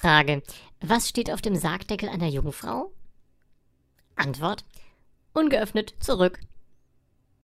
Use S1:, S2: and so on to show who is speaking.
S1: Frage. Was steht auf dem Sargdeckel einer Jungfrau? Antwort. Ungeöffnet zurück.